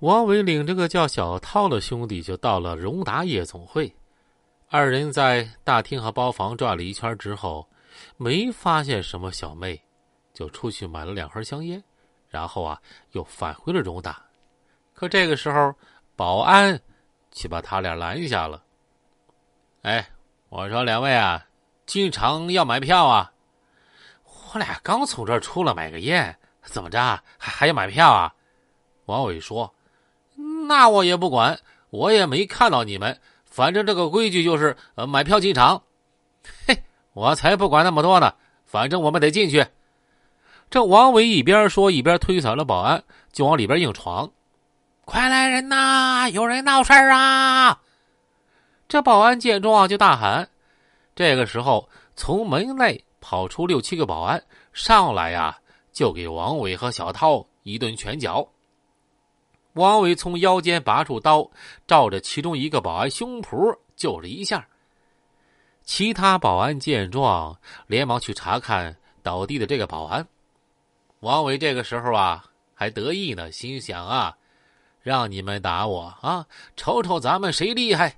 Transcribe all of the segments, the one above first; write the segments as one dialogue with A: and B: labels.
A: 王伟领着个叫小涛的兄弟就到了荣达夜总会。二人在大厅和包房转了一圈之后，没发现什么小妹，就出去买了两盒香烟，然后啊，又返回了荣达。可这个时候，保安却把他俩拦下了。哎，我说两位啊，进场要买票啊？我俩刚从这儿出来买个烟，怎么着还还要买票啊？王伟说：“那我也不管，我也没看到你们。”反正这个规矩就是呃买票进场，嘿，我才不管那么多呢。反正我们得进去。这王伟一边说一边推搡了保安，就往里边硬闯。快来人呐！有人闹事儿啊！这保安见状就大喊。这个时候，从门内跑出六七个保安，上来呀就给王伟和小涛一顿拳脚。王伟从腰间拔出刀，照着其中一个保安胸脯就了一下。其他保安见状，连忙去查看倒地的这个保安。王伟这个时候啊，还得意呢，心想啊，让你们打我啊，瞅瞅咱们谁厉害。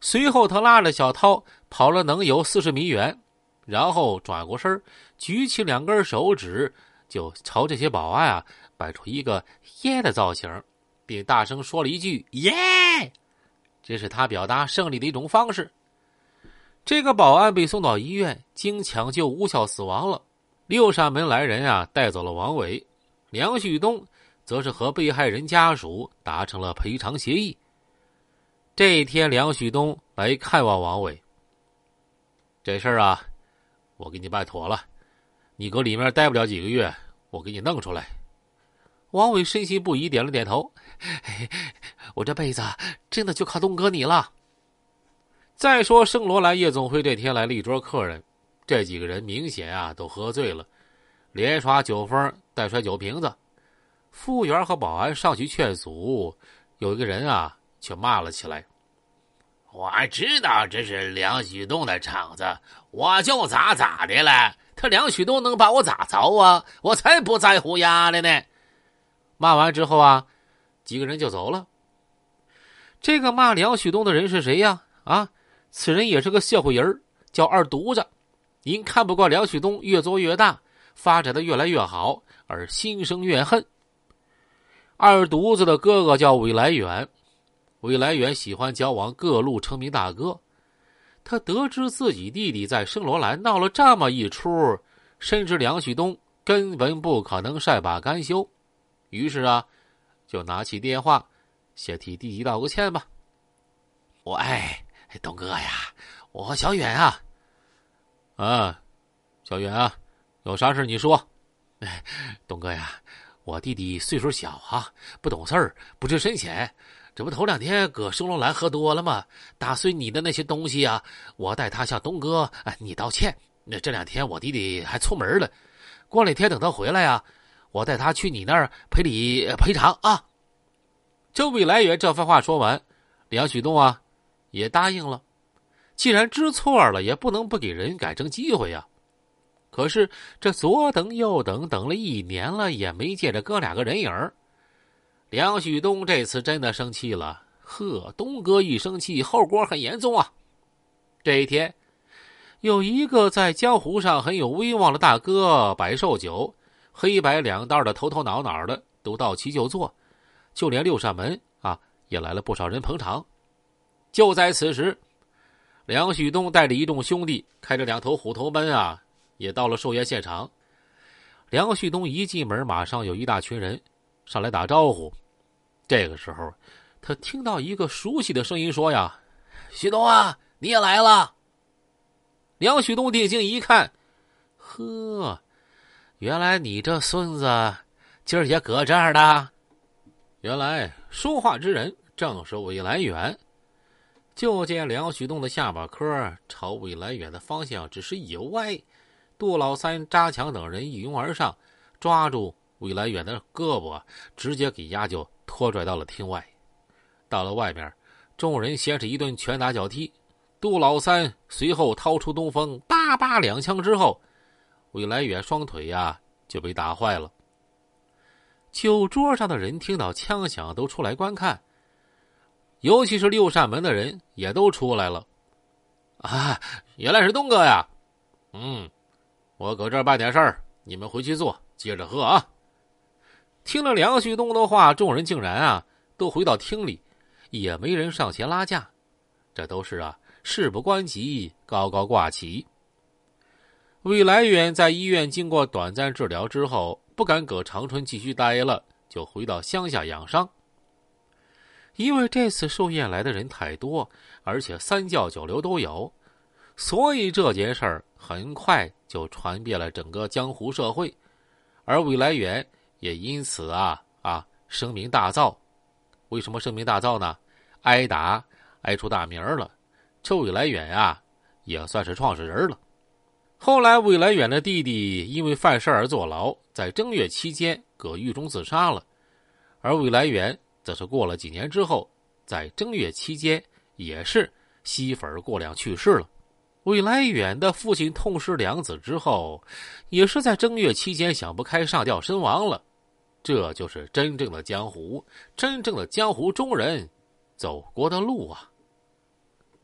A: 随后，他拉着小涛跑了能有四十米远，然后转过身，举起两根手指，就朝这些保安啊。摆出一个耶的造型，并大声说了一句“耶”，这是他表达胜利的一种方式。这个保安被送到医院，经抢救无效死亡了。六扇门来人啊，带走了王伟，梁旭东则是和被害人家属达成了赔偿协议。这一天，梁旭东来看望王伟，这事儿啊，我给你办妥了，你搁里面待不了几个月，我给你弄出来。王伟深信不疑，点了点头。我这辈子真的就靠东哥你了。再说圣罗兰夜总会这天来了一桌客人，这几个人明显啊都喝醉了，连耍酒疯，带摔酒瓶子。服务员和保安上去劝阻，有一个人啊却骂了起来：“
B: 我知道这是梁旭东的场子，我就咋咋的了。他梁旭东能把我咋着啊？我才不在乎丫的呢！”
A: 骂完之后啊，几个人就走了。这个骂梁旭东的人是谁呀？啊，此人也是个社会人叫二犊子。因看不惯梁旭东越做越大，发展的越来越好，而心生怨恨。二犊子的哥哥叫韦来远，韦来远喜欢交往各路成名大哥。他得知自己弟弟在圣罗兰闹了这么一出，深知梁旭东根本不可能善罢甘休。于是啊，就拿起电话，先替弟弟道个歉吧。
B: 我哎，东哥呀，我和小远啊，
A: 啊，小远啊，有啥事你说。哎，东哥呀，我弟弟岁数小啊，不懂事儿，不知深浅。这不头两天搁圣罗兰喝多了吗？打碎你的那些东西啊，我代他向东哥你道歉。那这两天我弟弟还出门了，过两天等他回来呀。我带他去你那儿赔礼赔偿啊！这未来远这番话说完，梁旭东啊也答应了。既然知错了，也不能不给人改正机会呀。可是这左等右等，等了一年了，也没见着哥俩个人影梁旭东这次真的生气了。呵，东哥一生气，后果很严重啊！这一天，有一个在江湖上很有威望的大哥摆寿酒。黑白两道的头头脑脑的都到齐就坐，就连六扇门啊也来了不少人捧场。就在此时，梁旭东带着一众兄弟，开着两头虎头奔啊，也到了寿宴现场。梁旭东一进门，马上有一大群人上来打招呼。这个时候，他听到一个熟悉的声音说：“呀，
B: 旭东啊，你也来了。”
A: 梁旭东定睛一看，呵。原来你这孙子今儿也搁这儿呢。原来说话之人正是魏来远。就见梁旭东的下巴颏朝魏来远的方向只是一歪，杜老三、扎强等人一拥而上，抓住魏来远的胳膊，直接给丫就拖拽到了厅外。到了外面，众人先是一顿拳打脚踢，杜老三随后掏出东风，叭叭两枪之后。魏来远双腿呀就被打坏了。酒桌上的人听到枪响，都出来观看。尤其是六扇门的人也都出来了。啊，原来是东哥呀！嗯，我搁这儿办点事儿，你们回去坐，接着喝啊。听了梁旭东的话，众人竟然啊都回到厅里，也没人上前拉架。这都是啊，事不关己，高高挂起。魏来远在医院经过短暂治疗之后，不敢搁长春继续待了，就回到乡下养伤。因为这次寿宴来的人太多，而且三教九流都有，所以这件事儿很快就传遍了整个江湖社会，而魏来远也因此啊啊声名大噪。为什么声名大噪呢？挨打挨出大名了，这魏来远啊也算是创始人了。后来，魏来远的弟弟因为犯事而坐牢，在正月期间搁狱中自杀了，而魏来远。则是过了几年之后，在正月期间，也是吸粉过量去世了。魏来远的父亲痛失两子之后，也是在正月期间想不开上吊身亡了。这就是真正的江湖，真正的江湖中人走过的路啊。